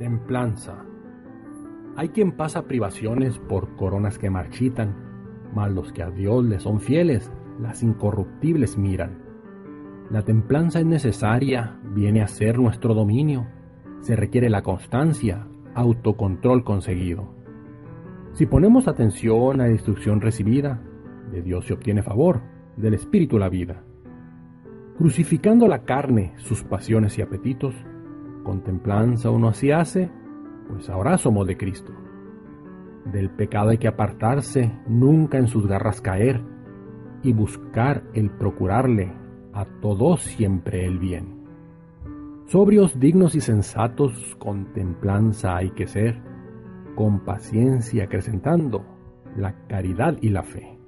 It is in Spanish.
Templanza. Hay quien pasa privaciones por coronas que marchitan, mas los que a Dios le son fieles, las incorruptibles miran. La templanza es necesaria, viene a ser nuestro dominio. Se requiere la constancia, autocontrol conseguido. Si ponemos atención a la instrucción recibida, de Dios se obtiene favor, del Espíritu la vida. Crucificando la carne, sus pasiones y apetitos, con templanza uno así hace, pues ahora somos de Cristo. Del pecado hay que apartarse, nunca en sus garras caer, y buscar el procurarle a todos siempre el bien. Sobrios, dignos y sensatos, con templanza hay que ser, con paciencia acrecentando la caridad y la fe.